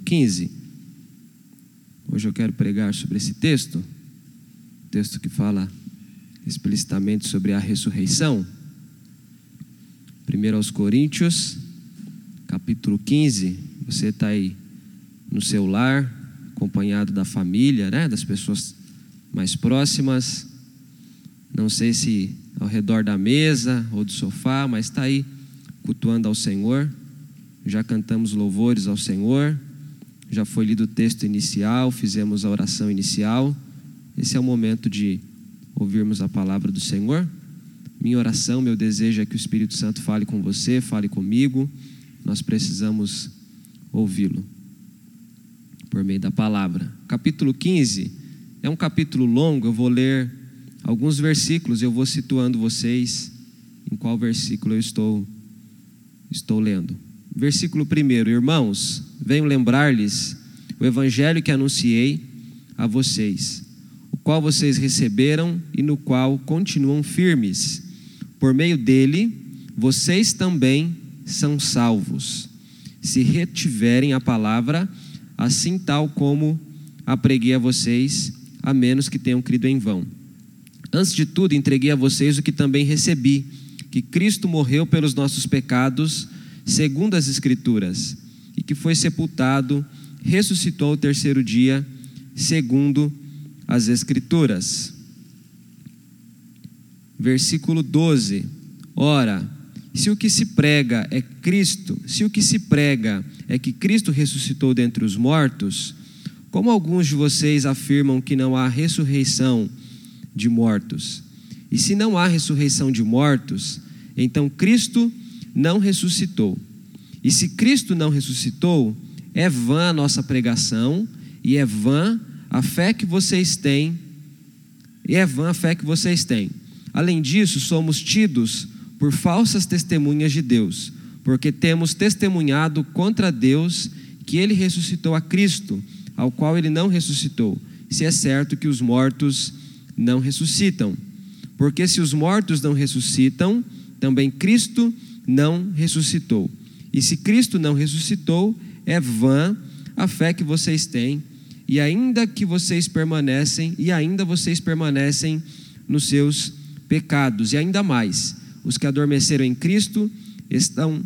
15. Hoje eu quero pregar sobre esse texto, texto que fala explicitamente sobre a ressurreição. 1 aos Coríntios, capítulo 15. Você está aí no seu lar, acompanhado da família, né, das pessoas mais próximas. Não sei se ao redor da mesa ou do sofá, mas está aí cultuando ao Senhor. Já cantamos louvores ao Senhor. Já foi lido o texto inicial, fizemos a oração inicial. Esse é o momento de ouvirmos a palavra do Senhor. Minha oração, meu desejo é que o Espírito Santo fale com você, fale comigo. Nós precisamos ouvi-lo por meio da palavra. Capítulo 15 é um capítulo longo, eu vou ler alguns versículos, eu vou situando vocês em qual versículo eu estou estou lendo. Versículo 1: Irmãos, venho lembrar-lhes o evangelho que anunciei a vocês, o qual vocês receberam e no qual continuam firmes. Por meio dele, vocês também são salvos, se retiverem a palavra, assim tal como a preguei a vocês, a menos que tenham crido em vão. Antes de tudo, entreguei a vocês o que também recebi, que Cristo morreu pelos nossos pecados, segundo as Escrituras, e que foi sepultado, ressuscitou ao terceiro dia, segundo as Escrituras. Versículo 12. Ora, se o que se prega é Cristo, se o que se prega é que Cristo ressuscitou dentre os mortos, como alguns de vocês afirmam que não há ressurreição de mortos? E se não há ressurreição de mortos, então Cristo não ressuscitou. E se Cristo não ressuscitou, é vã a nossa pregação e é vã a fé que vocês têm. E é vã a fé que vocês têm. Além disso, somos tidos por falsas testemunhas de Deus, porque temos testemunhado contra Deus que ele ressuscitou a Cristo, ao qual ele não ressuscitou, se é certo que os mortos não ressuscitam. Porque se os mortos não ressuscitam, também Cristo não ressuscitou. E se Cristo não ressuscitou, é vã a fé que vocês têm, e ainda que vocês permanecem, e ainda vocês permanecem nos seus pecados, e ainda mais, os que adormeceram em Cristo estão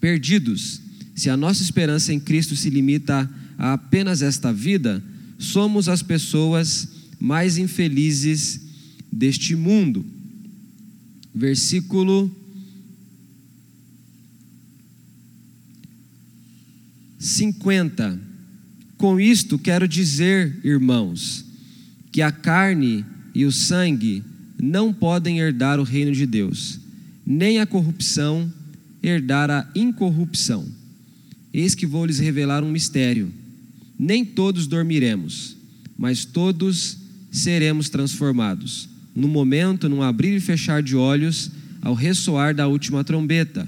perdidos. Se a nossa esperança em Cristo se limita a apenas esta vida, somos as pessoas mais infelizes deste mundo. Versículo 50. Com isto quero dizer, irmãos, que a carne e o sangue não podem herdar o reino de Deus, nem a corrupção herdar a incorrupção. Eis que vou lhes revelar um mistério. Nem todos dormiremos, mas todos seremos transformados. No momento, num abrir e fechar de olhos, ao ressoar da última trombeta.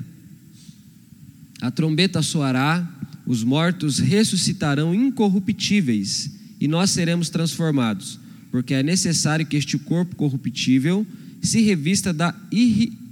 A trombeta soará os mortos ressuscitarão incorruptíveis e nós seremos transformados, porque é necessário que este corpo corruptível se revista da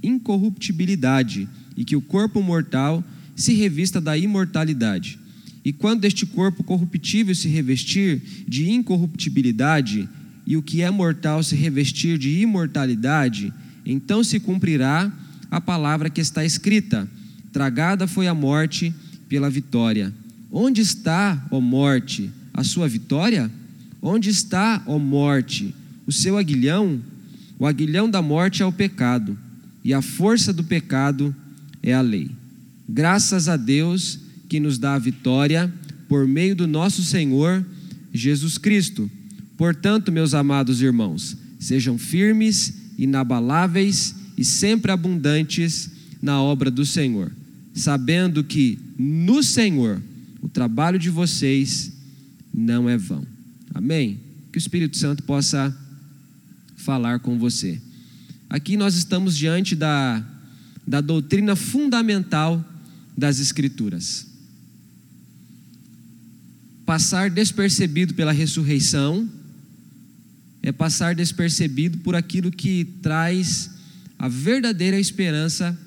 incorruptibilidade e que o corpo mortal se revista da imortalidade. E quando este corpo corruptível se revestir de incorruptibilidade e o que é mortal se revestir de imortalidade, então se cumprirá a palavra que está escrita: Tragada foi a morte pela vitória. Onde está, ó morte, a sua vitória? Onde está, ó morte, o seu aguilhão? O aguilhão da morte é o pecado, e a força do pecado é a lei. Graças a Deus que nos dá a vitória por meio do nosso Senhor Jesus Cristo. Portanto, meus amados irmãos, sejam firmes, inabaláveis e sempre abundantes na obra do Senhor sabendo que no Senhor o trabalho de vocês não é vão. Amém? Que o Espírito Santo possa falar com você. Aqui nós estamos diante da, da doutrina fundamental das Escrituras. Passar despercebido pela ressurreição é passar despercebido por aquilo que traz a verdadeira esperança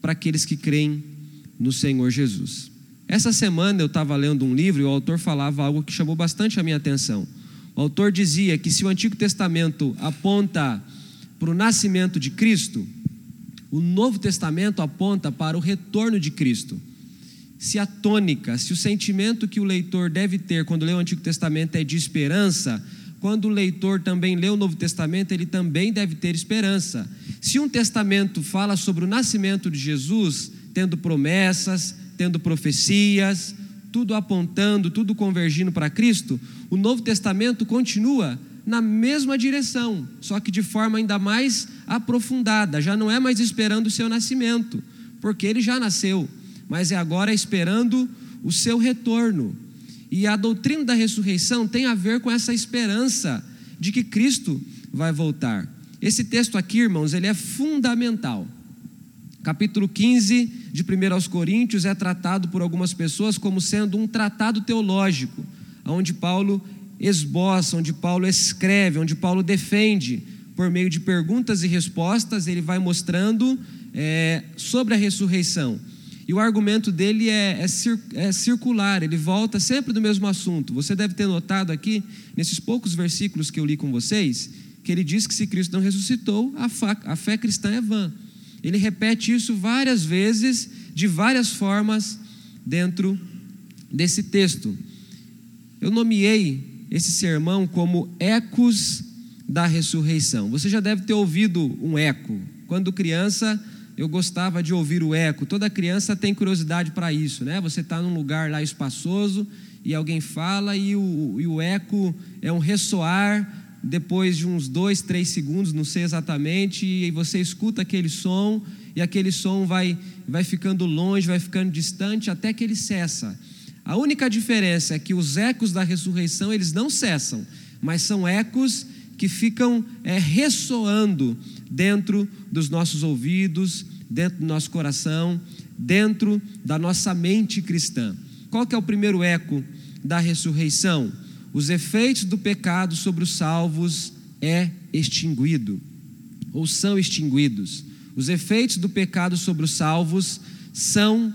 para aqueles que creem no Senhor Jesus. Essa semana eu estava lendo um livro e o autor falava algo que chamou bastante a minha atenção. O autor dizia que se o Antigo Testamento aponta para o nascimento de Cristo, o Novo Testamento aponta para o retorno de Cristo. Se a tônica, se o sentimento que o leitor deve ter quando lê o Antigo Testamento é de esperança, quando o leitor também lê o Novo Testamento, ele também deve ter esperança. Se um testamento fala sobre o nascimento de Jesus, tendo promessas, tendo profecias, tudo apontando, tudo convergindo para Cristo, o Novo Testamento continua na mesma direção, só que de forma ainda mais aprofundada, já não é mais esperando o seu nascimento, porque ele já nasceu, mas é agora esperando o seu retorno. E a doutrina da ressurreição tem a ver com essa esperança de que Cristo vai voltar. Esse texto aqui, irmãos, ele é fundamental. Capítulo 15 de 1 aos Coríntios é tratado por algumas pessoas como sendo um tratado teológico, onde Paulo esboça, onde Paulo escreve, onde Paulo defende, por meio de perguntas e respostas, ele vai mostrando é, sobre a ressurreição. E o argumento dele é, é, é, circular, ele volta sempre do mesmo assunto. Você deve ter notado aqui, nesses poucos versículos que eu li com vocês, que ele diz que se Cristo não ressuscitou, a, fa, a fé cristã é vã. Ele repete isso várias vezes, de várias formas, dentro desse texto. Eu nomeei esse sermão como Ecos da Ressurreição. Você já deve ter ouvido um eco. Quando criança, eu gostava de ouvir o eco. Toda criança tem curiosidade para isso, né? Você está num lugar lá espaçoso e alguém fala e o, e o eco é um ressoar depois de uns dois, três segundos, não sei exatamente, e você escuta aquele som e aquele som vai, vai ficando longe, vai ficando distante até que ele cessa. A única diferença é que os ecos da ressurreição eles não cessam, mas são ecos que ficam é, ressoando dentro dos nossos ouvidos, dentro do nosso coração, dentro da nossa mente cristã. Qual que é o primeiro eco da ressurreição? Os efeitos do pecado sobre os salvos é extinguido, ou são extinguidos. Os efeitos do pecado sobre os salvos são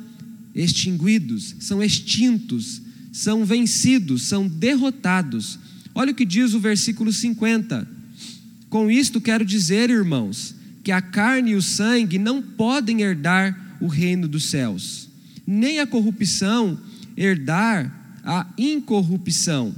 extinguidos, são extintos, são vencidos, são derrotados. Olha o que diz o versículo 50. Com isto quero dizer, irmãos, que a carne e o sangue não podem herdar o reino dos céus, nem a corrupção herdar a incorrupção.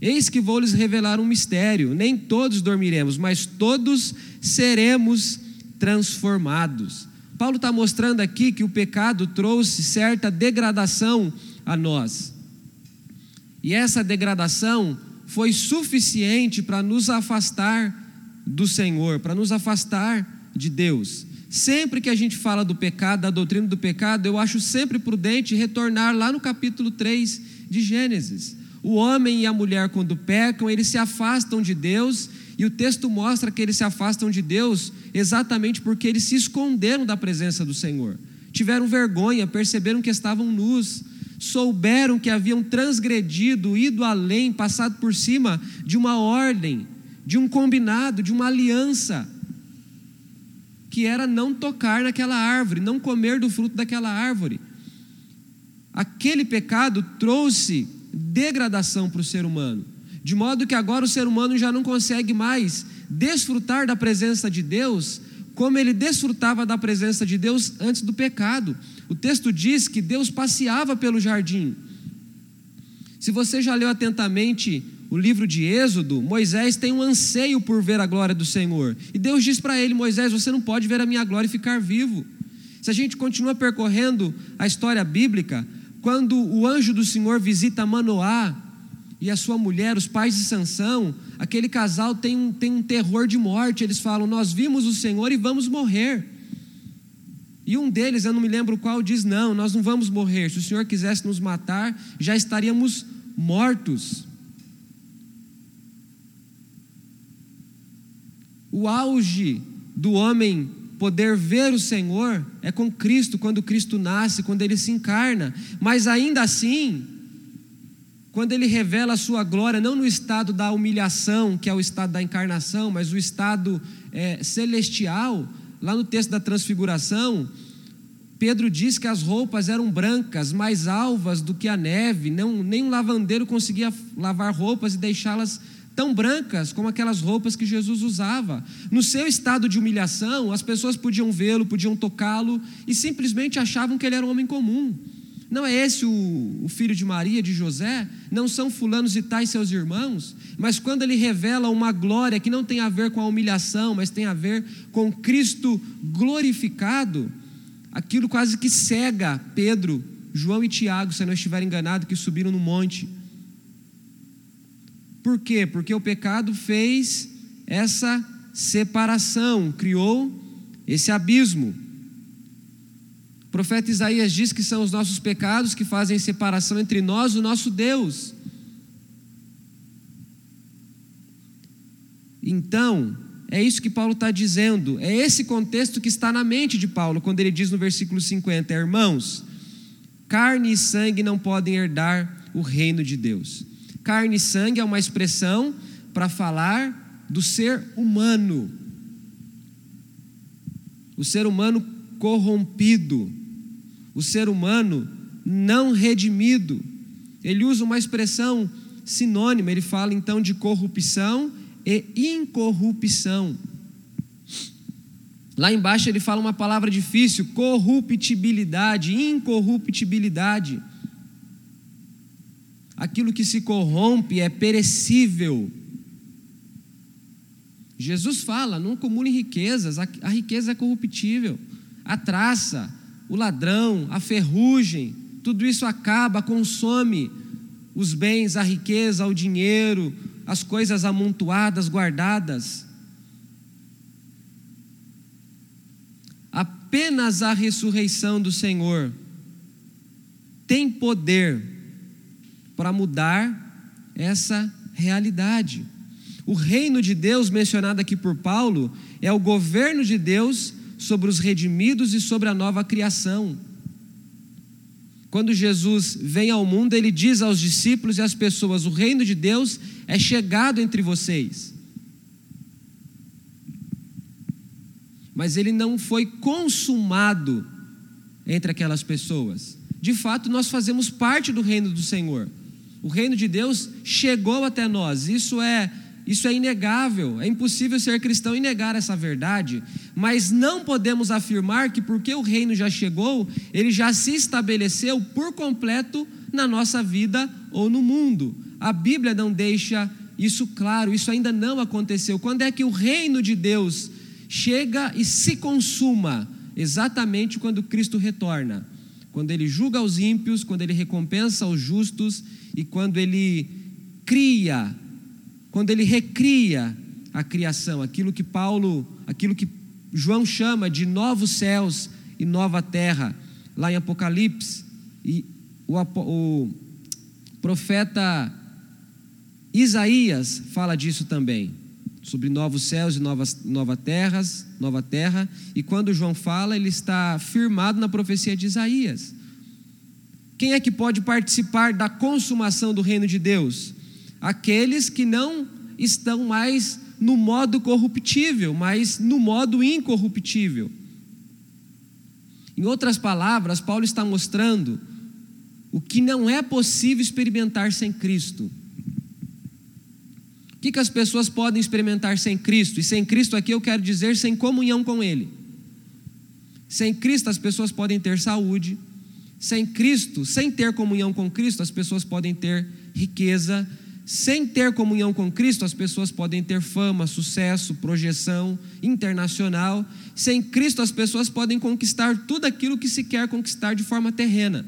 Eis que vou lhes revelar um mistério: nem todos dormiremos, mas todos seremos transformados. Paulo está mostrando aqui que o pecado trouxe certa degradação a nós. E essa degradação foi suficiente para nos afastar do Senhor, para nos afastar de Deus. Sempre que a gente fala do pecado, da doutrina do pecado, eu acho sempre prudente retornar lá no capítulo 3 de Gênesis. O homem e a mulher, quando pecam, eles se afastam de Deus, e o texto mostra que eles se afastam de Deus exatamente porque eles se esconderam da presença do Senhor. Tiveram vergonha, perceberam que estavam nus, souberam que haviam transgredido, ido além, passado por cima de uma ordem, de um combinado, de uma aliança, que era não tocar naquela árvore, não comer do fruto daquela árvore. Aquele pecado trouxe degradação para o ser humano, de modo que agora o ser humano já não consegue mais desfrutar da presença de Deus como ele desfrutava da presença de Deus antes do pecado. O texto diz que Deus passeava pelo jardim. Se você já leu atentamente o livro de Êxodo, Moisés tem um anseio por ver a glória do Senhor. E Deus diz para ele: Moisés, você não pode ver a minha glória e ficar vivo. Se a gente continua percorrendo a história bíblica, quando o anjo do Senhor visita Manoá e a sua mulher, os pais de Sansão, aquele casal tem um, tem um terror de morte. Eles falam: Nós vimos o Senhor e vamos morrer. E um deles, eu não me lembro qual, diz: Não, nós não vamos morrer. Se o Senhor quisesse nos matar, já estaríamos mortos. O auge do homem poder ver o Senhor é com Cristo, quando Cristo nasce, quando ele se encarna. Mas ainda assim, quando ele revela a sua glória, não no estado da humilhação, que é o estado da encarnação, mas o estado é, celestial, lá no texto da transfiguração, Pedro diz que as roupas eram brancas, mais alvas do que a neve, não, nem um lavandeiro conseguia lavar roupas e deixá-las tão brancas como aquelas roupas que Jesus usava. No seu estado de humilhação, as pessoas podiam vê-lo, podiam tocá-lo e simplesmente achavam que ele era um homem comum. Não é esse o, o, filho de Maria, de José? Não são fulanos e tais seus irmãos? Mas quando ele revela uma glória que não tem a ver com a humilhação, mas tem a ver com Cristo glorificado, aquilo quase que cega Pedro, João e Tiago, se não estiver enganado, que subiram no monte. Por quê? Porque o pecado fez essa separação, criou esse abismo. O profeta Isaías diz que são os nossos pecados que fazem separação entre nós e o nosso Deus. Então, é isso que Paulo está dizendo, é esse contexto que está na mente de Paulo, quando ele diz no versículo 50: Irmãos, carne e sangue não podem herdar o reino de Deus. Carne e sangue é uma expressão para falar do ser humano, o ser humano corrompido, o ser humano não redimido. Ele usa uma expressão sinônima, ele fala então de corrupção e incorrupção. Lá embaixo ele fala uma palavra difícil: corruptibilidade, incorruptibilidade. Aquilo que se corrompe é perecível. Jesus fala: não acumule riquezas, a riqueza é corruptível. A traça, o ladrão, a ferrugem, tudo isso acaba, consome os bens, a riqueza, o dinheiro, as coisas amontoadas, guardadas. Apenas a ressurreição do Senhor tem poder para mudar essa realidade. O reino de Deus, mencionado aqui por Paulo, é o governo de Deus sobre os redimidos e sobre a nova criação. Quando Jesus vem ao mundo, ele diz aos discípulos e às pessoas: O reino de Deus é chegado entre vocês. Mas ele não foi consumado entre aquelas pessoas. De fato, nós fazemos parte do reino do Senhor. O reino de Deus chegou até nós. Isso é isso é inegável, é impossível ser cristão e negar essa verdade, mas não podemos afirmar que porque o reino já chegou, ele já se estabeleceu por completo na nossa vida ou no mundo. A Bíblia não deixa isso claro, isso ainda não aconteceu. Quando é que o reino de Deus chega e se consuma? Exatamente quando Cristo retorna. Quando ele julga os ímpios, quando ele recompensa os justos e quando ele cria quando ele recria a criação, aquilo que Paulo, aquilo que João chama de novos céus e nova terra, lá em Apocalipse, e o, o profeta Isaías fala disso também, sobre novos céus e novas nova terras, nova terra, e quando João fala, ele está firmado na profecia de Isaías. Quem é que pode participar da consumação do reino de Deus? aqueles que não estão mais no modo corruptível, mas no modo incorruptível. Em outras palavras, Paulo está mostrando o que não é possível experimentar sem Cristo. O que, que as pessoas podem experimentar sem Cristo? E sem Cristo aqui eu quero dizer sem comunhão com Ele. Sem Cristo as pessoas podem ter saúde. Sem Cristo, sem ter comunhão com Cristo, as pessoas podem ter riqueza, sem ter comunhão com Cristo, as pessoas podem ter fama, sucesso, projeção internacional. Sem Cristo, as pessoas podem conquistar tudo aquilo que se quer conquistar de forma terrena.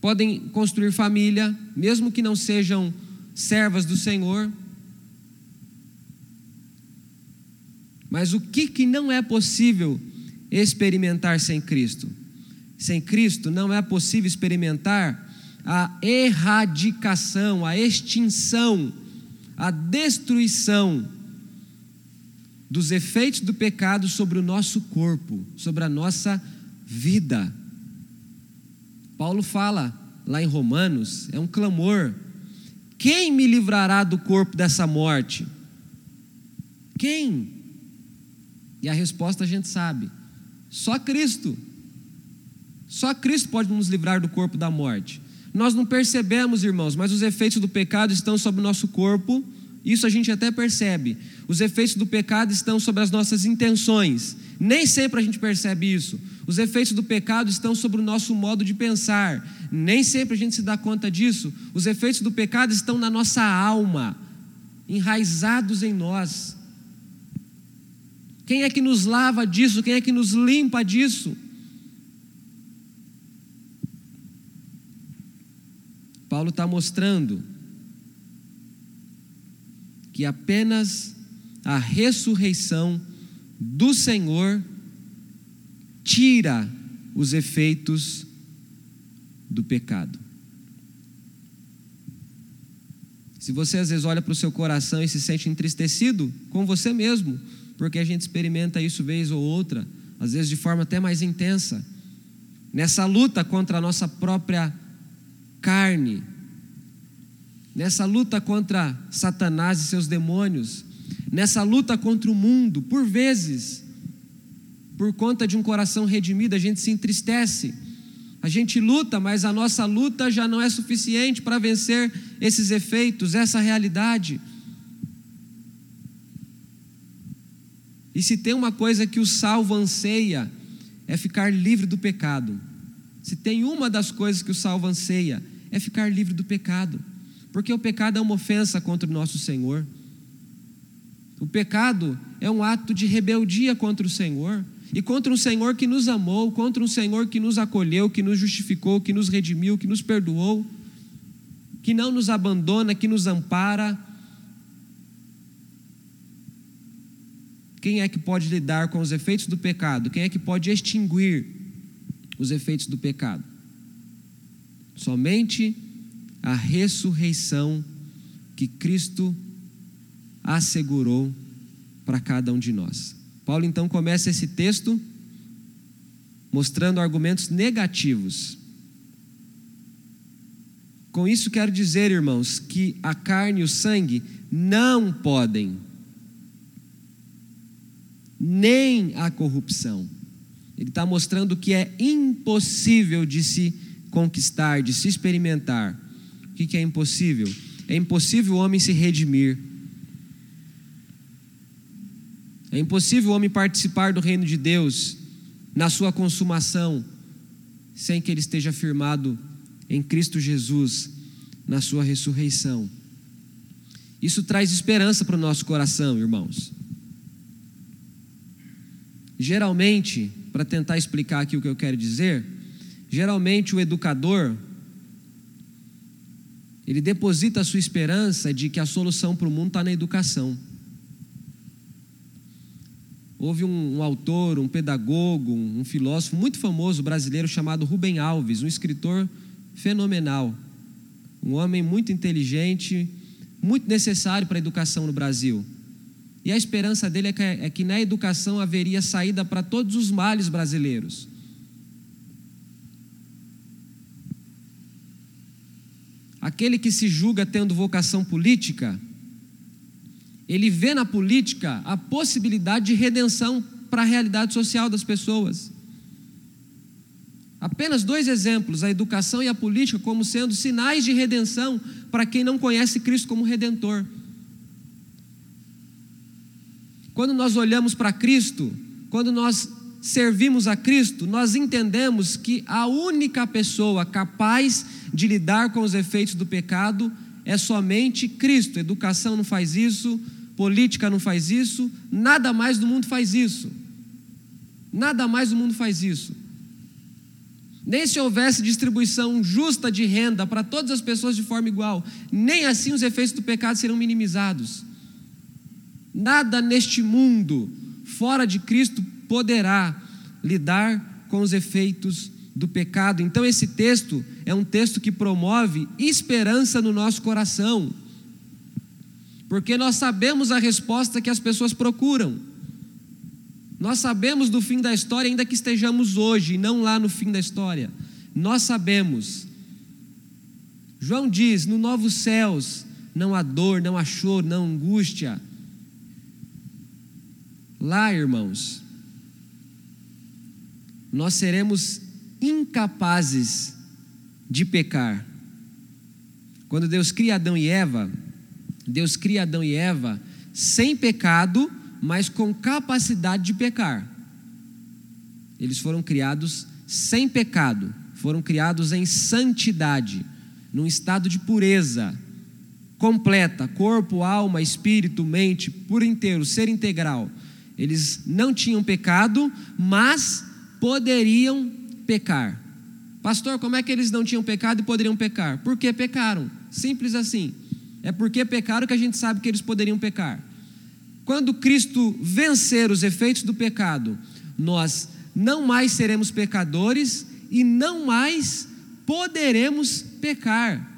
Podem construir família, mesmo que não sejam servas do Senhor. Mas o que, que não é possível experimentar sem Cristo? Sem Cristo não é possível experimentar a erradicação, a extinção, a destruição dos efeitos do pecado sobre o nosso corpo, sobre a nossa vida. Paulo fala lá em Romanos, é um clamor: quem me livrará do corpo dessa morte? Quem? E a resposta a gente sabe: Só Cristo. Só Cristo pode nos livrar do corpo da morte. Nós não percebemos, irmãos, mas os efeitos do pecado estão sobre o nosso corpo, isso a gente até percebe. Os efeitos do pecado estão sobre as nossas intenções. Nem sempre a gente percebe isso. Os efeitos do pecado estão sobre o nosso modo de pensar. Nem sempre a gente se dá conta disso. Os efeitos do pecado estão na nossa alma, enraizados em nós. Quem é que nos lava disso? Quem é que nos limpa disso? Paulo está mostrando que apenas a ressurreição do Senhor tira os efeitos do pecado. Se você às vezes olha para o seu coração e se sente entristecido com você mesmo, porque a gente experimenta isso vez ou outra, às vezes de forma até mais intensa, nessa luta contra a nossa própria carne, nessa luta contra Satanás e seus demônios, nessa luta contra o mundo, por vezes, por conta de um coração redimido, a gente se entristece. A gente luta, mas a nossa luta já não é suficiente para vencer esses efeitos, essa realidade. E se tem uma coisa que o salvo anseia, é ficar livre do pecado. Se tem uma das coisas que o salvo anseia, é ficar livre do pecado, porque o pecado é uma ofensa contra o nosso Senhor. O pecado é um ato de rebeldia contra o Senhor e contra um Senhor que nos amou, contra um Senhor que nos acolheu, que nos justificou, que nos redimiu, que nos perdoou, que não nos abandona, que nos ampara. Quem é que pode lidar com os efeitos do pecado? Quem é que pode extinguir os efeitos do pecado? Somente a ressurreição que Cristo assegurou para cada um de nós. Paulo então começa esse texto mostrando argumentos negativos. Com isso quero dizer, irmãos, que a carne e o sangue não podem, nem a corrupção. Ele está mostrando que é impossível de se conquistar, de se experimentar. O que, que é impossível? É impossível o homem se redimir. É impossível o homem participar do reino de Deus na sua consumação sem que ele esteja firmado em Cristo Jesus na sua ressurreição. Isso traz esperança para o nosso coração, irmãos. Geralmente, para tentar explicar aqui o que eu quero dizer, geralmente o educador ele deposita a sua esperança de que a solução para o mundo está na educação. Houve um, um, autor, um pedagogo, um filósofo muito famoso brasileiro chamado Rubem Alves, um escritor fenomenal, um homem muito inteligente, muito necessário para a educação no Brasil. E a esperança dele é que, é que na educação haveria saída para todos os males brasileiros. Aquele que se julga tendo vocação política, ele vê na política a possibilidade de redenção para a realidade social das pessoas. Apenas dois exemplos, a educação e a política, como sendo sinais de redenção para quem não conhece Cristo como redentor. Quando nós olhamos para Cristo, quando nós servimos a Cristo, nós entendemos que a única pessoa capaz de lidar com os efeitos do pecado é somente Cristo. Educação não faz isso, política não faz isso, nada mais do mundo faz isso. Nada mais do mundo faz isso. Nem se houvesse distribuição justa de renda para todas as pessoas de forma igual, nem assim os efeitos do pecado serão minimizados. Nada neste mundo, fora de Cristo, poderá lidar com os efeitos do pecado. Então, esse texto é um texto que promove esperança no nosso coração, porque nós sabemos a resposta que as pessoas procuram. Nós sabemos do fim da história, ainda que estejamos hoje, não lá no fim da história. Nós sabemos. João diz: no novos céus não há dor, não há choro, não há angústia. Lá, irmãos, nós seremos incapazes de pecar. Quando Deus cria Adão e Eva, Deus cria Adão e Eva sem pecado, mas com capacidade de pecar. Eles foram criados sem pecado, foram criados em santidade, num estado de pureza completa, corpo, alma, espírito, mente, por inteiro, ser integral. Eles não tinham pecado, mas poderiam pecar. Pastor, como é que eles não tinham pecado e poderiam pecar? Porque pecaram. Simples assim. É porque pecaram que a gente sabe que eles poderiam pecar. Quando Cristo vencer os efeitos do pecado, nós não mais seremos pecadores e não mais poderemos pecar.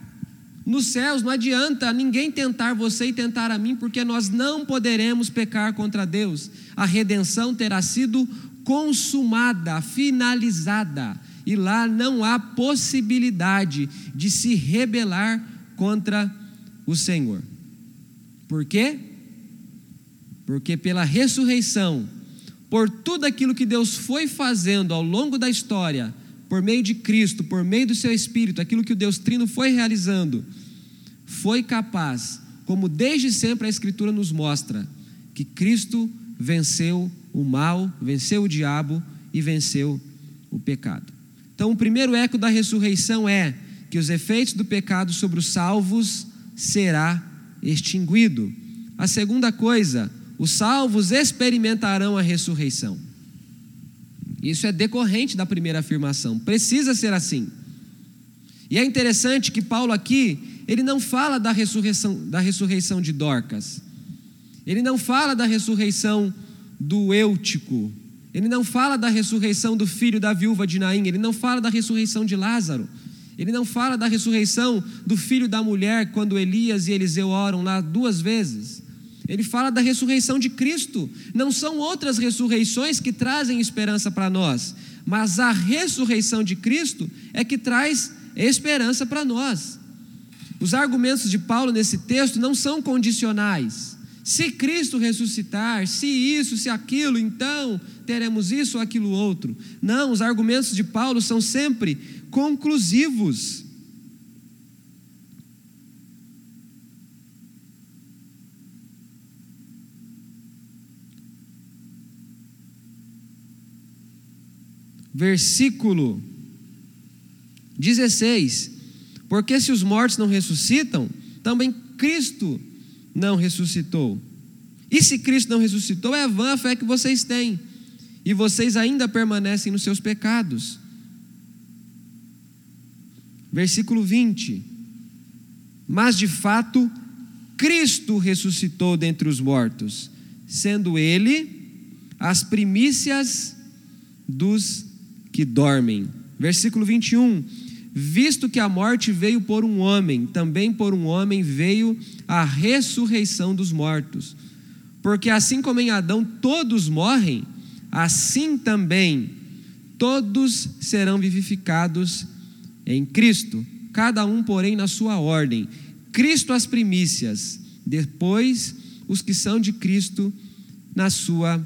Nos céus não adianta ninguém tentar você e tentar a mim, porque nós não poderemos pecar contra Deus. A redenção terá sido consumada, finalizada, e lá não há possibilidade de se rebelar contra o Senhor. Por quê? Porque pela ressurreição, por tudo aquilo que Deus foi fazendo ao longo da história, por meio de Cristo, por meio do seu Espírito, aquilo que o Deus Trino foi realizando, foi capaz, como desde sempre a Escritura nos mostra, que Cristo venceu o mal, venceu o diabo e venceu o pecado. Então, o primeiro eco da ressurreição é que os efeitos do pecado sobre os salvos será extinguido. A segunda coisa, os salvos experimentarão a ressurreição. Isso é decorrente da primeira afirmação, precisa ser assim. E é interessante que Paulo aqui, ele não fala da ressurreição, da ressurreição de Dorcas, ele não fala da ressurreição do Eutico, ele não fala da ressurreição do filho da viúva de Naim, ele não fala da ressurreição de Lázaro, ele não fala da ressurreição do filho da mulher quando Elias e Eliseu oram lá duas vezes. Ele fala da ressurreição de Cristo. Não são outras ressurreições que trazem esperança para nós, mas a ressurreição de Cristo é que traz esperança para nós. Os argumentos de Paulo nesse texto não são condicionais. Se Cristo ressuscitar, se isso, se aquilo, então teremos isso ou aquilo outro. Não, os argumentos de Paulo são sempre conclusivos. versículo 16: Porque se os mortos não ressuscitam, também Cristo não ressuscitou. E se Cristo não ressuscitou, é vã a fé que vocês têm, e vocês ainda permanecem nos seus pecados. Versículo 20: Mas de fato, Cristo ressuscitou dentre os mortos, sendo Ele as primícias dos que dormem. Versículo 21. Visto que a morte veio por um homem, também por um homem veio a ressurreição dos mortos. Porque assim como em Adão todos morrem, assim também todos serão vivificados em Cristo, cada um, porém, na sua ordem. Cristo as primícias, depois os que são de Cristo na sua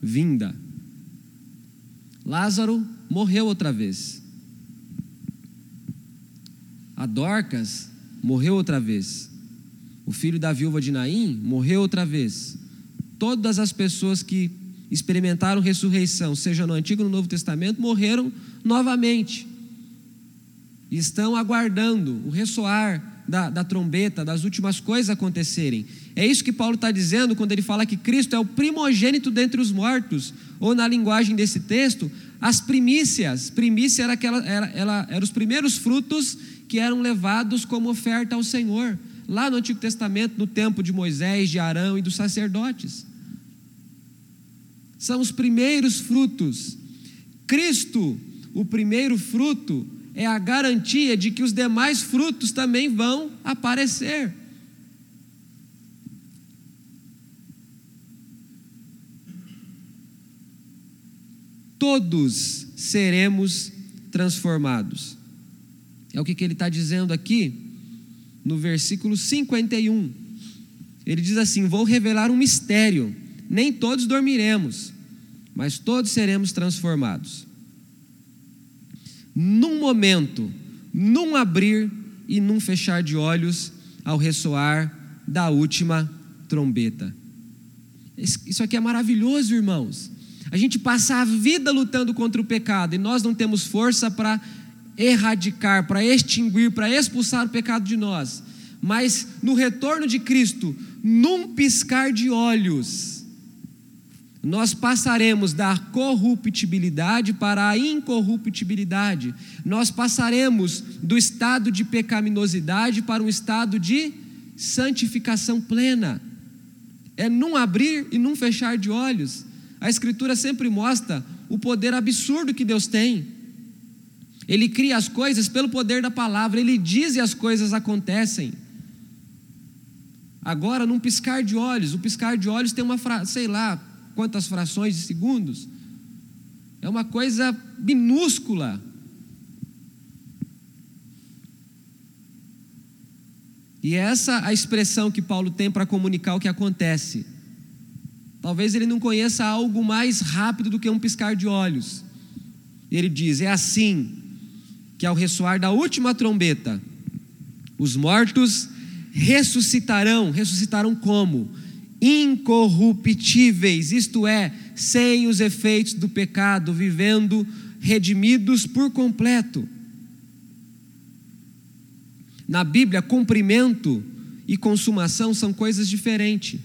vinda. Lázaro morreu outra vez. A Dorcas morreu outra vez. O filho da viúva de Naim morreu outra vez. Todas as pessoas que experimentaram ressurreição, seja no Antigo ou no Novo Testamento, morreram novamente. E estão aguardando o ressoar da, da trombeta, das últimas coisas acontecerem. É isso que Paulo está dizendo quando ele fala que Cristo é o primogênito dentre os mortos, ou na linguagem desse texto, as primícias. Primícia era, aquela, era, ela, era os primeiros frutos que eram levados como oferta ao Senhor, lá no Antigo Testamento, no tempo de Moisés, de Arão e dos sacerdotes. São os primeiros frutos. Cristo, o primeiro fruto, é a garantia de que os demais frutos também vão aparecer. todos seremos transformados. É o que, que ele está dizendo aqui no versículo 51. Ele diz assim: Vou revelar um mistério. Nem todos dormiremos, mas todos seremos transformados. Num momento, num abrir e num fechar de olhos, ao ressoar da última trombeta. Isso aqui é maravilhoso, irmãos. A gente passa a vida lutando contra o pecado e nós não temos força para erradicar, para extinguir, para expulsar o pecado de nós. Mas no retorno de Cristo, num piscar de olhos, nós passaremos da corruptibilidade para a incorruptibilidade. Nós passaremos do estado de pecaminosidade para um estado de santificação plena. É num abrir e num fechar de olhos. A Escritura sempre mostra o poder absurdo que Deus tem. Ele cria as coisas pelo poder da palavra, ele diz e as coisas acontecem. Agora, num piscar de olhos, o piscar de olhos tem uma, fra... sei lá, quantas frações de segundos. É uma coisa minúscula. E é essa a expressão que Paulo tem para comunicar o que acontece. Talvez ele não conheça algo mais rápido do que um piscar de olhos. Ele diz: é assim que ao ressoar da última trombeta, os mortos ressuscitarão. Ressuscitarão como? Incorruptíveis, isto é, sem os efeitos do pecado, vivendo redimidos por completo. Na Bíblia, cumprimento e consumação são coisas diferentes.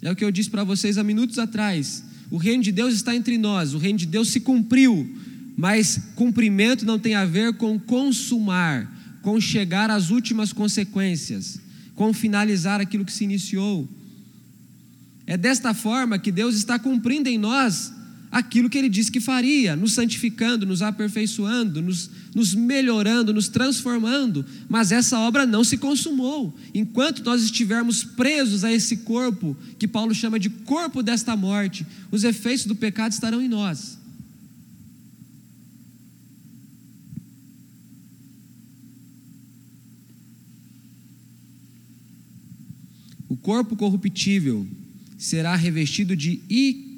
É o que eu disse para vocês há minutos atrás. O reino de Deus está entre nós, o reino de Deus se cumpriu, mas cumprimento não tem a ver com consumar, com chegar às últimas consequências, com finalizar aquilo que se iniciou. É desta forma que Deus está cumprindo em nós aquilo que Ele disse que faria, nos santificando, nos aperfeiçoando, nos, nos melhorando, nos transformando, mas essa obra não se consumou. Enquanto nós estivermos presos a esse corpo, que Paulo chama de corpo desta morte, os efeitos do pecado estarão em nós. O corpo corruptível será revestido de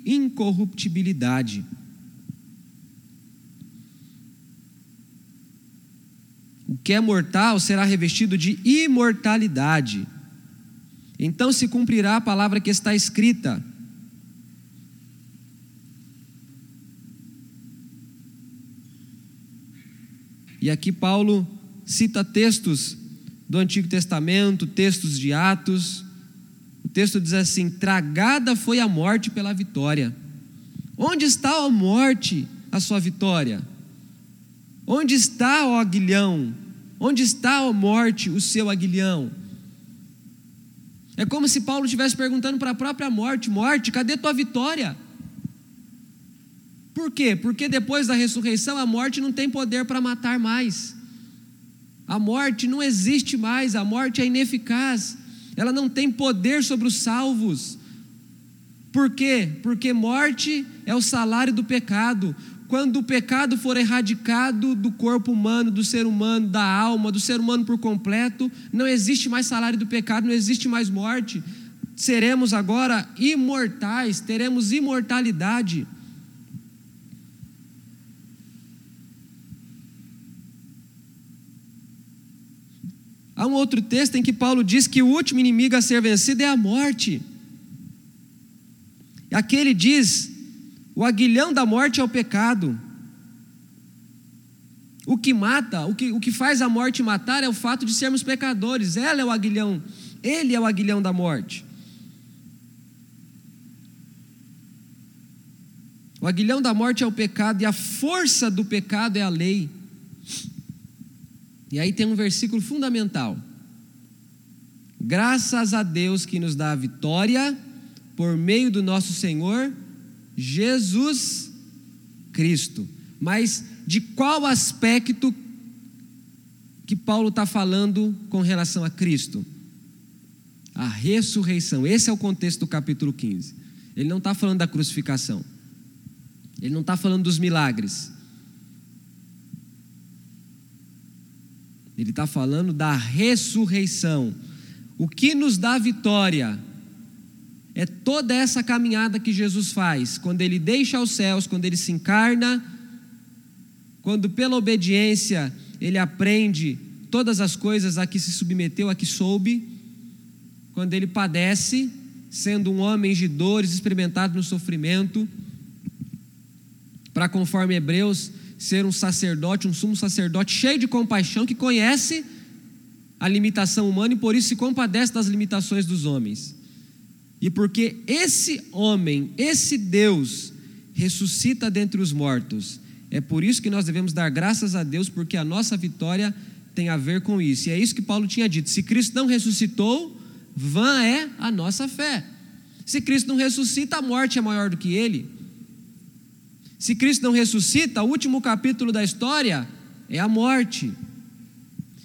incorruptibilidade. O que é mortal será revestido de imortalidade. Então se cumprirá a palavra que está escrita. E aqui Paulo cita textos do Antigo Testamento, textos de Atos, texto diz assim: Tragada foi a morte pela vitória. Onde está a morte, a sua vitória? Onde está o aguilhão? Onde está a morte, o seu aguilhão? É como se Paulo estivesse perguntando para a própria morte: Morte, cadê tua vitória? Por quê? Porque depois da ressurreição a morte não tem poder para matar mais. A morte não existe mais, a morte é ineficaz ela não tem poder sobre os salvos. Por quê? Porque morte é o salário do pecado. Quando o pecado for erradicado do corpo humano, do ser humano, da alma, do ser humano por completo, não existe mais salário do pecado, não existe mais morte. Seremos agora imortais, teremos imortalidade. Há um outro texto em que Paulo diz que o último inimigo a ser vencido é a morte. Aqui ele diz: o aguilhão da morte é o pecado. O que mata, o que, o que faz a morte matar é o fato de sermos pecadores. Ela é o aguilhão, ele é o aguilhão da morte. O aguilhão da morte é o pecado e a força do pecado é a lei. E aí tem um versículo fundamental. Graças a Deus que nos dá a vitória por meio do nosso Senhor Jesus Cristo. Mas de qual aspecto que Paulo está falando com relação a Cristo? A ressurreição. Esse é o contexto do capítulo 15. Ele não está falando da crucificação. Ele não está falando dos milagres. Ele está falando da ressurreição. O que nos dá vitória é toda essa caminhada que Jesus faz, quando ele deixa os céus, quando ele se encarna, quando pela obediência ele aprende todas as coisas a que se submeteu, a que soube, quando ele padece, sendo um homem de dores, experimentado no sofrimento, para conforme Hebreus ser um sacerdote, um sumo sacerdote cheio de compaixão, que conhece a limitação humana e por isso se compadece das limitações dos homens. E porque esse homem, esse Deus, ressuscita dentre os mortos, é por isso que nós devemos dar graças a Deus, porque a nossa vitória tem a ver com isso. E é isso que Paulo tinha dito: se Cristo não ressuscitou, vã é a nossa fé. Se Cristo não ressuscita, a morte é maior do que ele. Se Cristo não ressuscita, o último capítulo da história é a morte.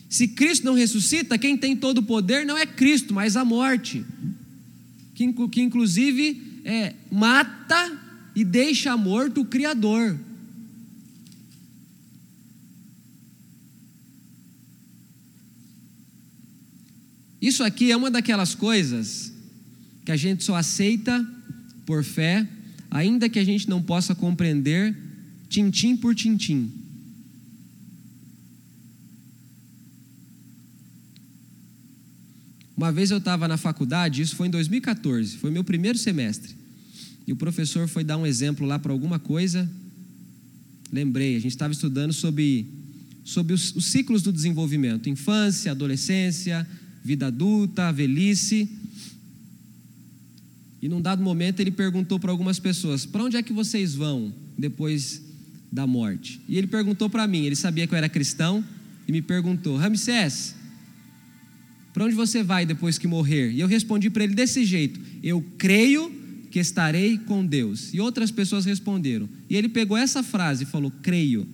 Se Cristo não ressuscita, quem tem todo o poder não é Cristo, mas a morte, que, que inclusive é, mata e deixa morto o Criador. Isso aqui é uma daquelas coisas que a gente só aceita por fé ainda que a gente não possa compreender tintim por tintim. Uma vez eu estava na faculdade, isso foi em 2014, foi meu primeiro semestre. E o professor foi dar um exemplo lá para alguma coisa. Lembrei, a gente estava estudando sobre, sobre os, os ciclos do desenvolvimento: infância, adolescência, vida adulta, velhice. E num dado momento ele perguntou para algumas pessoas: Para onde é que vocês vão depois da morte? E ele perguntou para mim, ele sabia que eu era cristão, e me perguntou: Ramsés, para onde você vai depois que morrer? E eu respondi para ele desse jeito: Eu creio que estarei com Deus. E outras pessoas responderam. E ele pegou essa frase e falou: Creio.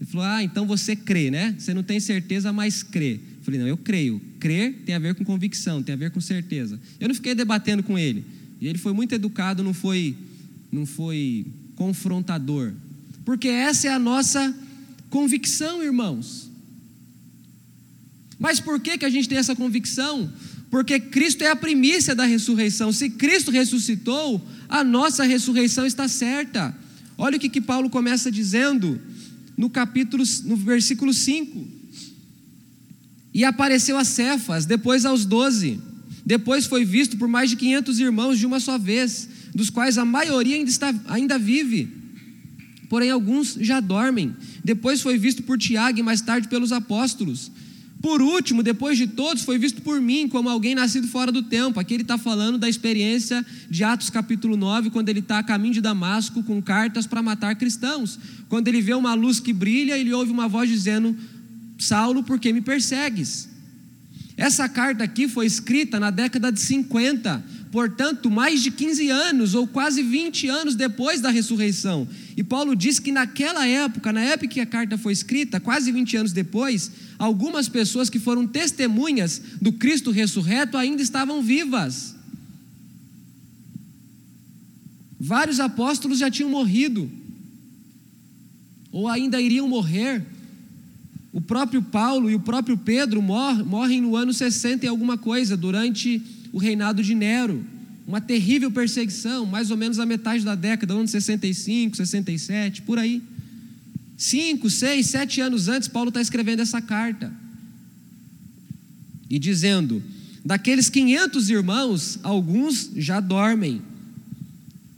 Ele falou: Ah, então você crê, né? Você não tem certeza, mas crê. Eu falei: Não, eu creio. Crer tem a ver com convicção, tem a ver com certeza. Eu não fiquei debatendo com ele. E ele foi muito educado, não foi, não foi confrontador. Porque essa é a nossa convicção, irmãos. Mas por que, que a gente tem essa convicção? Porque Cristo é a primícia da ressurreição. Se Cristo ressuscitou, a nossa ressurreição está certa. Olha o que, que Paulo começa dizendo no capítulo, no versículo 5. E apareceu a Cefas, depois aos doze. Depois foi visto por mais de 500 irmãos de uma só vez, dos quais a maioria ainda, está, ainda vive, porém alguns já dormem. Depois foi visto por Tiago e mais tarde pelos apóstolos. Por último, depois de todos, foi visto por mim como alguém nascido fora do tempo. Aqui ele está falando da experiência de Atos capítulo 9, quando ele está a caminho de Damasco com cartas para matar cristãos. Quando ele vê uma luz que brilha, ele ouve uma voz dizendo: Saulo, por que me persegues? Essa carta aqui foi escrita na década de 50, portanto, mais de 15 anos ou quase 20 anos depois da ressurreição. E Paulo diz que naquela época, na época que a carta foi escrita, quase 20 anos depois, algumas pessoas que foram testemunhas do Cristo ressurreto ainda estavam vivas. Vários apóstolos já tinham morrido, ou ainda iriam morrer. O próprio Paulo e o próprio Pedro morrem no ano 60 e alguma coisa, durante o reinado de Nero. Uma terrível perseguição, mais ou menos a metade da década, ano 65, 67, por aí. Cinco, seis, sete anos antes, Paulo está escrevendo essa carta. E dizendo: daqueles 500 irmãos, alguns já dormem,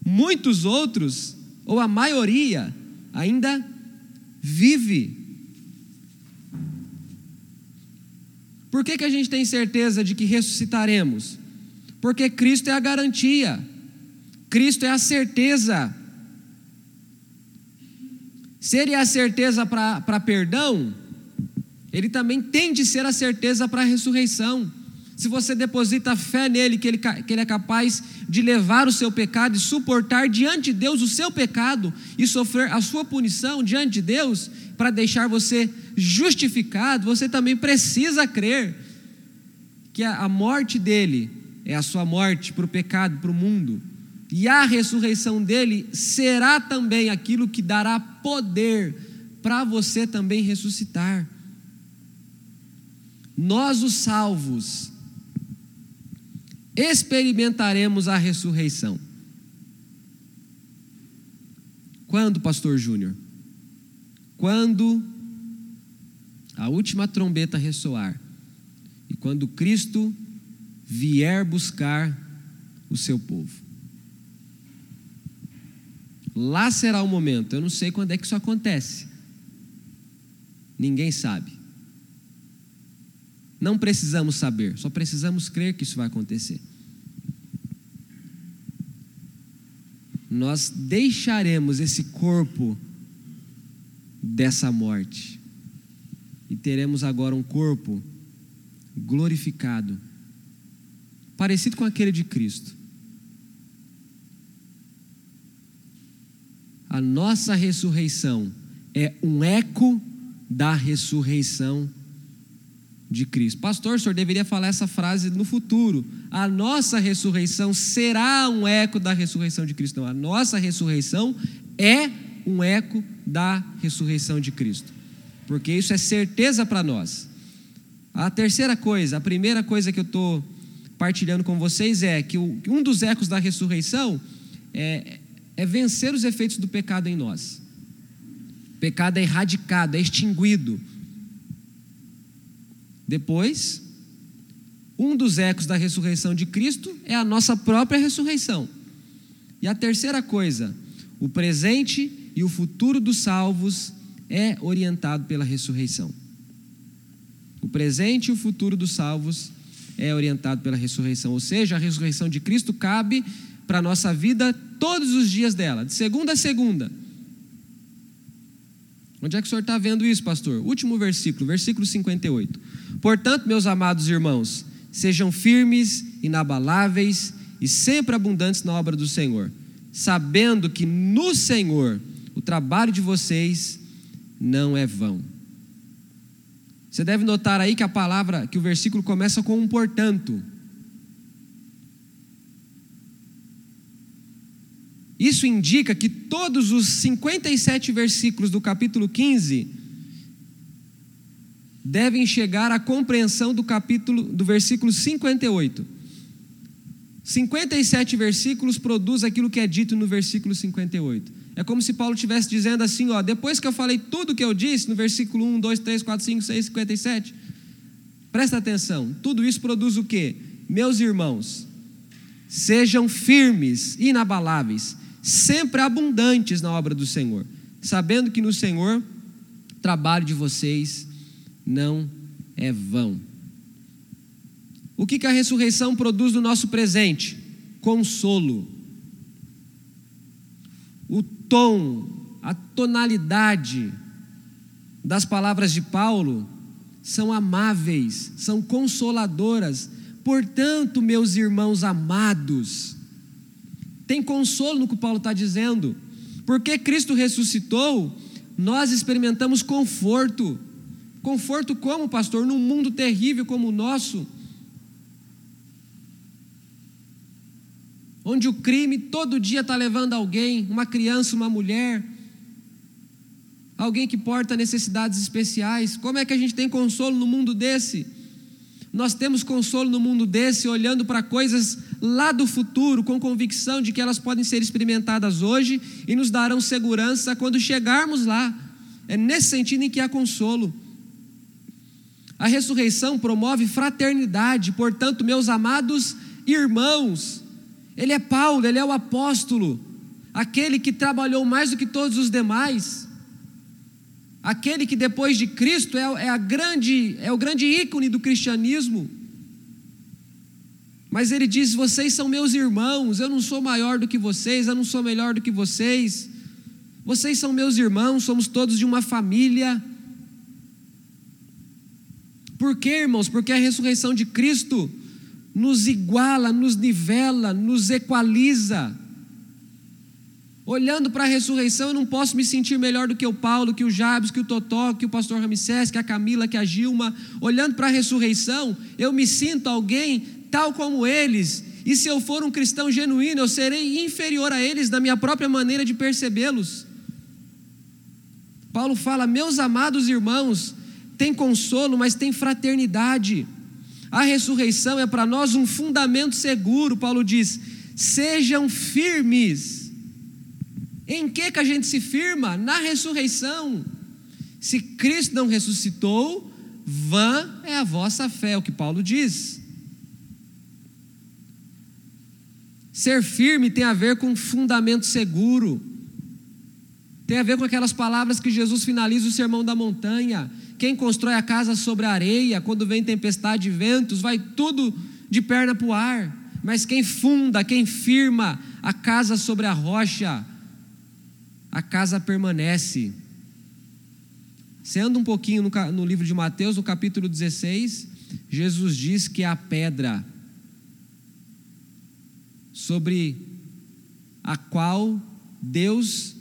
muitos outros, ou a maioria, ainda vive Por que, que a gente tem certeza de que ressuscitaremos? Porque Cristo é a garantia, Cristo é a certeza. Se Ele é a certeza para perdão, Ele também tem de ser a certeza para a ressurreição. Se você deposita fé nele, que ele, que ele é capaz de levar o seu pecado e suportar diante de Deus o seu pecado e sofrer a sua punição diante de Deus, para deixar você justificado, você também precisa crer que a morte dele é a sua morte para o pecado, para o mundo, e a ressurreição dele será também aquilo que dará poder para você também ressuscitar. Nós, os salvos, experimentaremos a ressurreição. Quando, Pastor Júnior? quando a última trombeta ressoar e quando Cristo vier buscar o seu povo. Lá será o momento, eu não sei quando é que isso acontece. Ninguém sabe. Não precisamos saber, só precisamos crer que isso vai acontecer. Nós deixaremos esse corpo dessa morte e teremos agora um corpo glorificado, parecido com aquele de Cristo. A nossa ressurreição é um eco da ressurreição de Cristo. Pastor, o senhor deveria falar essa frase no futuro. A nossa ressurreição será um eco da ressurreição de Cristo. Não, a nossa ressurreição é um eco da ressurreição de Cristo. Porque isso é certeza para nós. A terceira coisa, a primeira coisa que eu estou partilhando com vocês é que um dos ecos da ressurreição é, é vencer os efeitos do pecado em nós. O pecado é erradicado, é extinguido. Depois, um dos ecos da ressurreição de Cristo é a nossa própria ressurreição. E a terceira coisa, o presente e o futuro dos salvos é orientado pela ressurreição. O presente e o futuro dos salvos é orientado pela ressurreição, ou seja, a ressurreição de Cristo cabe para a nossa vida todos os dias dela, de segunda a segunda. Onde é que o senhor está vendo isso, pastor? Último versículo, versículo 58. Portanto, meus amados irmãos, sejam firmes, inabaláveis e sempre abundantes na obra do Senhor, sabendo que no Senhor o trabalho de vocês não é vão. Você deve notar aí que a palavra, que o versículo começa com um portanto. Isso indica que todos os 57 versículos do capítulo 15 devem chegar à compreensão do capítulo do versículo 58. 57 versículos produz aquilo que é dito no versículo 58. É como se Paulo estivesse dizendo assim, ó, depois que eu falei tudo o que eu disse no versículo 1, 2, 3, 4, 5, 6, 57, presta atenção, tudo isso produz o quê? Meus irmãos, sejam firmes, inabaláveis, sempre abundantes na obra do Senhor, sabendo que no Senhor o trabalho de vocês não é vão. O que, que a ressurreição produz no nosso presente? Consolo. O tom, a tonalidade das palavras de Paulo são amáveis, são consoladoras. Portanto, meus irmãos amados, tem consolo no que Paulo está dizendo, porque Cristo ressuscitou, nós experimentamos conforto. Conforto como, pastor? Num mundo terrível como o nosso, onde o crime todo dia está levando alguém, uma criança, uma mulher, alguém que porta necessidades especiais. Como é que a gente tem consolo no mundo desse? Nós temos consolo no mundo desse, olhando para coisas lá do futuro, com convicção de que elas podem ser experimentadas hoje e nos darão segurança quando chegarmos lá. É nesse sentido em que há consolo. A ressurreição promove fraternidade, portanto, meus amados irmãos, ele é Paulo, ele é o apóstolo, aquele que trabalhou mais do que todos os demais, aquele que depois de Cristo é, é, a grande, é o grande ícone do cristianismo. Mas ele diz: Vocês são meus irmãos, eu não sou maior do que vocês, eu não sou melhor do que vocês. Vocês são meus irmãos, somos todos de uma família. Por quê, irmãos? Porque a ressurreição de Cristo nos iguala, nos nivela, nos equaliza. Olhando para a ressurreição, eu não posso me sentir melhor do que o Paulo, que o Jabes, que o Totó, que o pastor Ramsés, que a Camila, que a Gilma. Olhando para a ressurreição, eu me sinto alguém tal como eles. E se eu for um cristão genuíno, eu serei inferior a eles na minha própria maneira de percebê-los. Paulo fala: Meus amados irmãos, tem consolo, mas tem fraternidade. A ressurreição é para nós um fundamento seguro. Paulo diz: sejam firmes. Em que, que a gente se firma? Na ressurreição. Se Cristo não ressuscitou, vã é a vossa fé, é o que Paulo diz. Ser firme tem a ver com fundamento seguro. Tem a ver com aquelas palavras que Jesus finaliza o sermão da montanha. Quem constrói a casa sobre a areia, quando vem tempestade e ventos, vai tudo de perna para o ar. Mas quem funda, quem firma a casa sobre a rocha, a casa permanece. Você anda um pouquinho no, no livro de Mateus, no capítulo 16, Jesus diz que a pedra sobre a qual Deus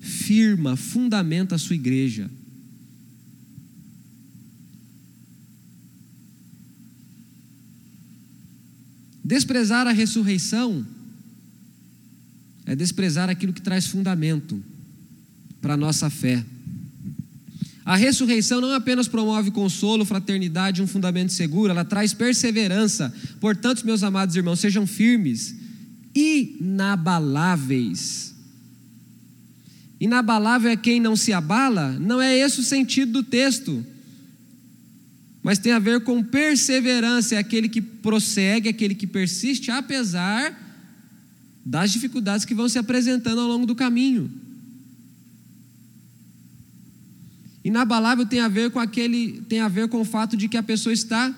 firma, fundamenta a sua igreja. Desprezar a ressurreição é desprezar aquilo que traz fundamento para a nossa fé. A ressurreição não apenas promove consolo, fraternidade e um fundamento seguro, ela traz perseverança. Portanto, meus amados irmãos, sejam firmes, inabaláveis Inabalável é quem não se abala? Não é esse o sentido do texto. Mas tem a ver com perseverança, é aquele que prossegue, aquele que persiste, apesar das dificuldades que vão se apresentando ao longo do caminho. Inabalável tem a ver com aquele, tem a ver com o fato de que a pessoa está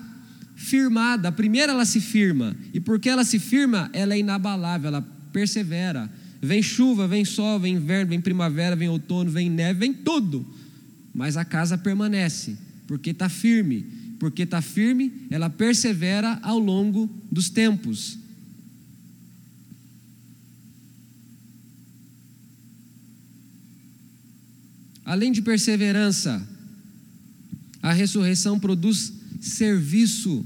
firmada. Primeiro ela se firma, e porque ela se firma, ela é inabalável, ela persevera, Vem chuva, vem sol, vem inverno, vem primavera, vem outono, vem neve, vem tudo. Mas a casa permanece, porque está firme. Porque está firme, ela persevera ao longo dos tempos. Além de perseverança, a ressurreição produz serviço.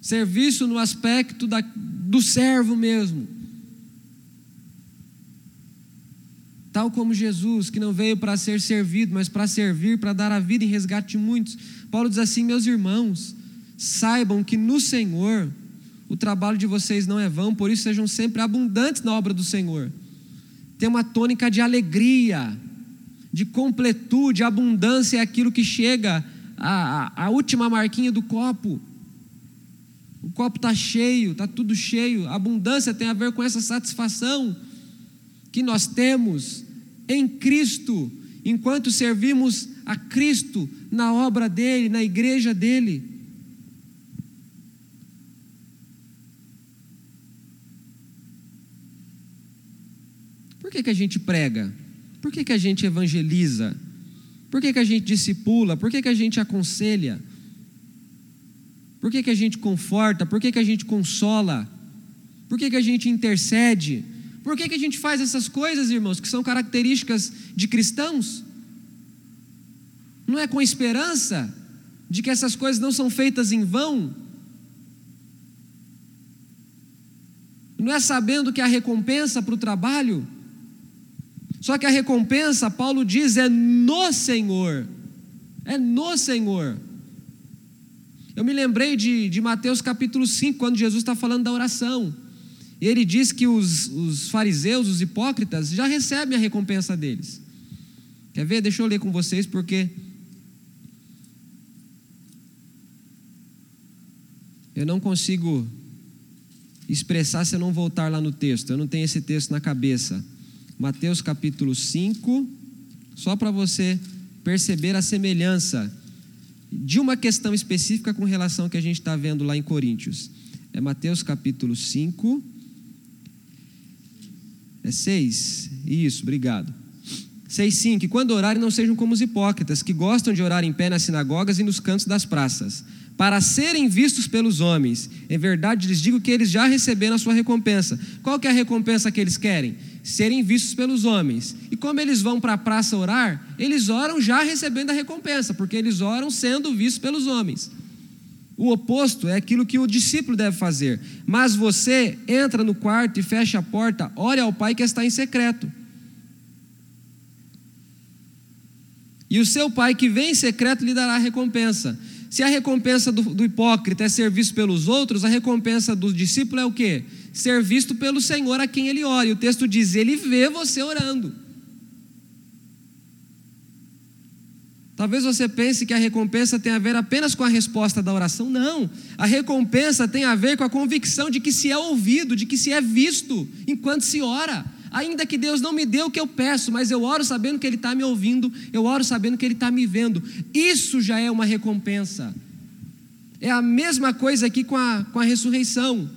Serviço no aspecto da, do servo mesmo. Tal como Jesus, que não veio para ser servido, mas para servir, para dar a vida em resgate de muitos. Paulo diz assim: Meus irmãos, saibam que no Senhor o trabalho de vocês não é vão, por isso sejam sempre abundantes na obra do Senhor. Tem uma tônica de alegria, de completude, abundância é aquilo que chega à, à última marquinha do copo. O copo está cheio, está tudo cheio. A abundância tem a ver com essa satisfação que nós temos em Cristo, enquanto servimos a Cristo na obra dele, na igreja dele. Por que, que a gente prega? Por que, que a gente evangeliza? Por que, que a gente discipula? Por que, que a gente aconselha? Por que, que a gente conforta? Por que, que a gente consola? Por que, que a gente intercede? Por que, que a gente faz essas coisas, irmãos, que são características de cristãos? Não é com esperança de que essas coisas não são feitas em vão? Não é sabendo que a recompensa para o trabalho? Só que a recompensa, Paulo diz, é no Senhor. É no Senhor. Eu me lembrei de, de Mateus capítulo 5, quando Jesus está falando da oração. E ele diz que os, os fariseus, os hipócritas, já recebem a recompensa deles. Quer ver? Deixa eu ler com vocês, porque eu não consigo expressar se eu não voltar lá no texto. Eu não tenho esse texto na cabeça. Mateus capítulo 5, só para você perceber a semelhança de uma questão específica com relação ao que a gente está vendo lá em Coríntios. É Mateus capítulo 5, é seis. Isso, obrigado. Seis, sim, que quando orarem não sejam como os hipócritas, que gostam de orar em pé nas sinagogas e nos cantos das praças, para serem vistos pelos homens. Em verdade, lhes digo que eles já receberam a sua recompensa. Qual que é a recompensa que eles querem? Serem vistos pelos homens. E como eles vão para a praça orar, eles oram já recebendo a recompensa, porque eles oram sendo vistos pelos homens. O oposto é aquilo que o discípulo deve fazer. Mas você entra no quarto e fecha a porta, ore ao Pai que está em secreto. E o seu Pai que vem em secreto lhe dará a recompensa. Se a recompensa do, do hipócrita é ser visto pelos outros, a recompensa do discípulo é o quê? Ser visto pelo Senhor a quem ele ora. E o texto diz: ele vê você orando. Talvez você pense que a recompensa tem a ver apenas com a resposta da oração. Não. A recompensa tem a ver com a convicção de que se é ouvido, de que se é visto enquanto se ora. Ainda que Deus não me dê o que eu peço, mas eu oro sabendo que Ele está me ouvindo, eu oro sabendo que Ele está me vendo. Isso já é uma recompensa. É a mesma coisa aqui com a, com a ressurreição.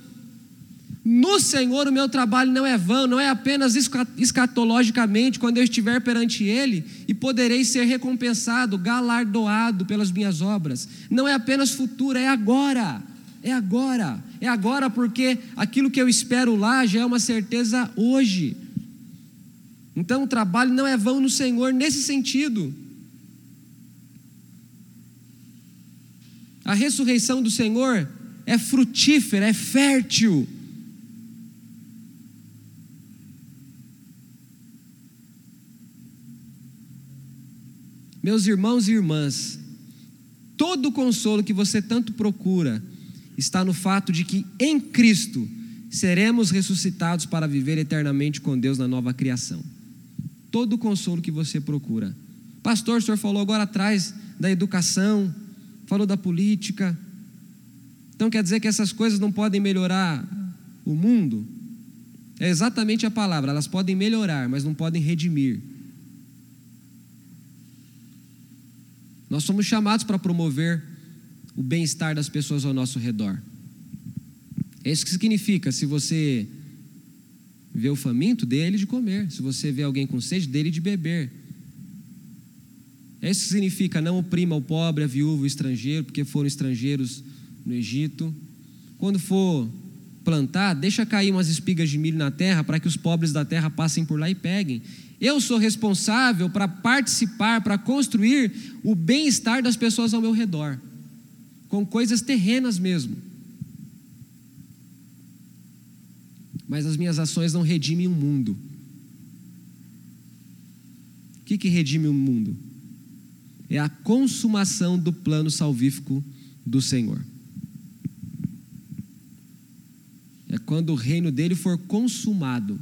No Senhor o meu trabalho não é vão, não é apenas escatologicamente, quando eu estiver perante Ele e poderei ser recompensado, galardoado pelas minhas obras. Não é apenas futuro, é agora. É agora. É agora porque aquilo que eu espero lá já é uma certeza hoje. Então o trabalho não é vão no Senhor nesse sentido. A ressurreição do Senhor é frutífera, é fértil. Meus irmãos e irmãs, todo o consolo que você tanto procura está no fato de que em Cristo seremos ressuscitados para viver eternamente com Deus na nova criação. Todo o consolo que você procura. Pastor, o senhor falou agora atrás da educação, falou da política. Então quer dizer que essas coisas não podem melhorar o mundo? É exatamente a palavra, elas podem melhorar, mas não podem redimir. Nós somos chamados para promover o bem-estar das pessoas ao nosso redor. É isso que significa, se você vê o faminto, dele de comer. Se você vê alguém com sede, dele de beber. É isso que significa, não oprima o pobre, a viúva, o estrangeiro, porque foram estrangeiros no Egito. Quando for plantar, deixa cair umas espigas de milho na terra para que os pobres da terra passem por lá e peguem. Eu sou responsável para participar, para construir o bem-estar das pessoas ao meu redor, com coisas terrenas mesmo. Mas as minhas ações não redimem o mundo. O que, que redime o mundo? É a consumação do plano salvífico do Senhor. É quando o reino dele for consumado.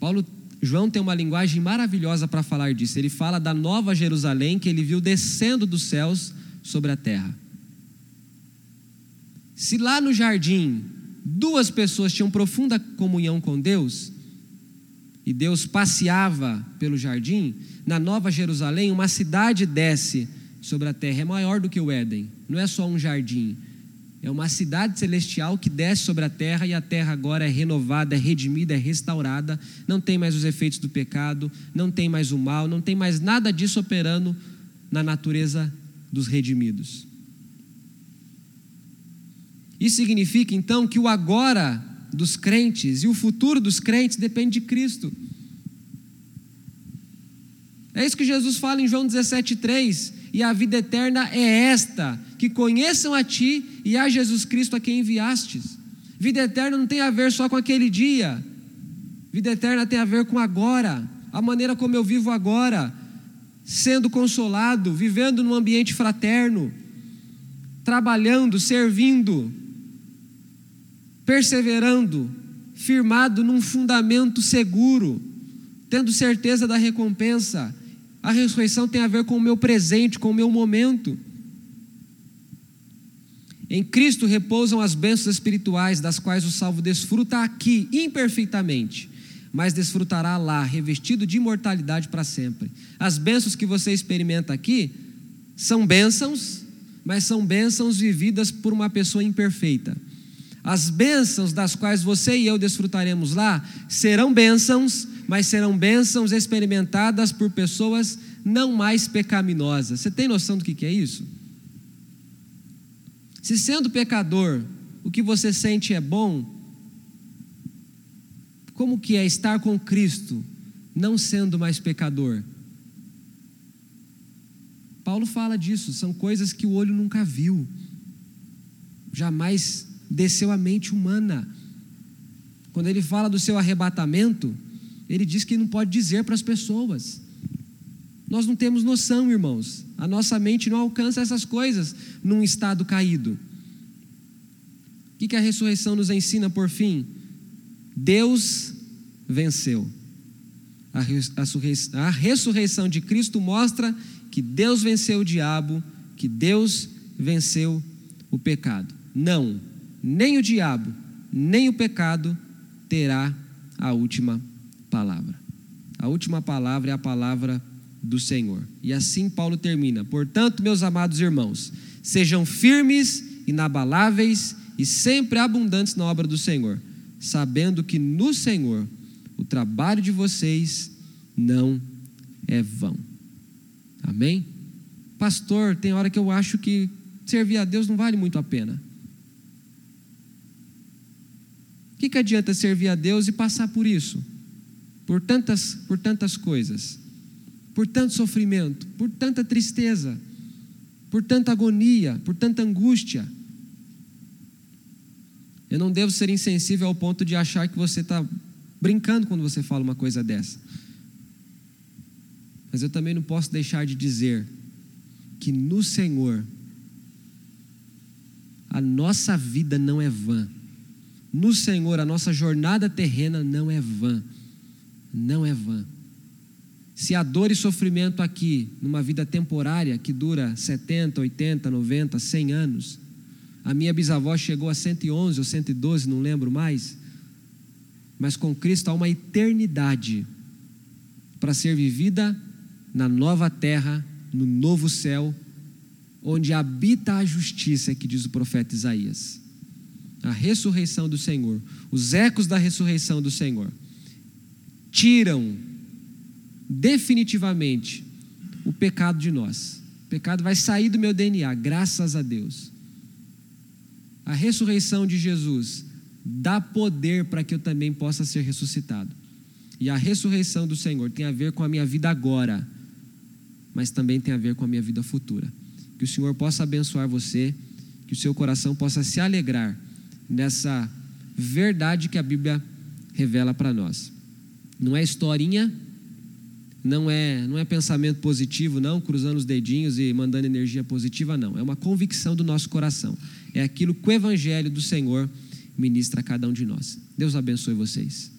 Paulo, João tem uma linguagem maravilhosa para falar disso. Ele fala da nova Jerusalém que ele viu descendo dos céus sobre a terra. Se lá no jardim duas pessoas tinham profunda comunhão com Deus, e Deus passeava pelo jardim, na Nova Jerusalém, uma cidade desce sobre a terra, é maior do que o Éden, não é só um jardim, é uma cidade celestial que desce sobre a terra e a terra agora é renovada, é redimida, é restaurada. Não tem mais os efeitos do pecado, não tem mais o mal, não tem mais nada disso operando na natureza dos redimidos. Isso significa então que o agora dos crentes e o futuro dos crentes depende de Cristo. É isso que Jesus fala em João 17,3. E a vida eterna é esta: que conheçam a Ti e a Jesus Cristo a quem enviastes. Vida eterna não tem a ver só com aquele dia. Vida eterna tem a ver com agora, a maneira como eu vivo agora, sendo consolado, vivendo num ambiente fraterno, trabalhando, servindo, perseverando, firmado num fundamento seguro, tendo certeza da recompensa a ressurreição tem a ver com o meu presente, com o meu momento. Em Cristo repousam as bênçãos espirituais, das quais o salvo desfruta aqui, imperfeitamente, mas desfrutará lá, revestido de imortalidade para sempre. As bênçãos que você experimenta aqui são bênçãos, mas são bênçãos vividas por uma pessoa imperfeita. As bênçãos das quais você e eu desfrutaremos lá serão bênçãos, mas serão bênçãos experimentadas por pessoas não mais pecaminosas. Você tem noção do que é isso? Se sendo pecador, o que você sente é bom, como que é estar com Cristo, não sendo mais pecador? Paulo fala disso, são coisas que o olho nunca viu, jamais desceu à mente humana. Quando ele fala do seu arrebatamento, ele diz que não pode dizer para as pessoas. Nós não temos noção, irmãos. A nossa mente não alcança essas coisas num estado caído. O que a ressurreição nos ensina por fim? Deus venceu. A ressurreição de Cristo mostra que Deus venceu o diabo, que Deus venceu o pecado. Não, nem o diabo, nem o pecado terá a última palavra. A última palavra é a palavra do Senhor. E assim Paulo termina: Portanto, meus amados irmãos, sejam firmes, inabaláveis e sempre abundantes na obra do Senhor, sabendo que no Senhor o trabalho de vocês não é vão. Amém? Pastor, tem hora que eu acho que servir a Deus não vale muito a pena. O que, que adianta servir a Deus e passar por isso? Por tantas, por tantas coisas, por tanto sofrimento, por tanta tristeza, por tanta agonia, por tanta angústia. Eu não devo ser insensível ao ponto de achar que você está brincando quando você fala uma coisa dessa. Mas eu também não posso deixar de dizer que no Senhor a nossa vida não é vã. No Senhor a nossa jornada terrena não é vã. Não é vã. Se há dor e sofrimento aqui, numa vida temporária que dura 70, 80, 90, 100 anos, a minha bisavó chegou a 111 ou 112, não lembro mais. Mas com Cristo há uma eternidade para ser vivida na nova terra, no novo céu, onde habita a justiça, que diz o profeta Isaías. A ressurreição do Senhor, os ecos da ressurreição do Senhor, tiram definitivamente o pecado de nós. O pecado vai sair do meu DNA, graças a Deus. A ressurreição de Jesus dá poder para que eu também possa ser ressuscitado. E a ressurreição do Senhor tem a ver com a minha vida agora, mas também tem a ver com a minha vida futura. Que o Senhor possa abençoar você, que o seu coração possa se alegrar nessa verdade que a Bíblia revela para nós. Não é historinha, não é, não é pensamento positivo, não, cruzando os dedinhos e mandando energia positiva, não. É uma convicção do nosso coração. É aquilo que o Evangelho do Senhor ministra a cada um de nós. Deus abençoe vocês.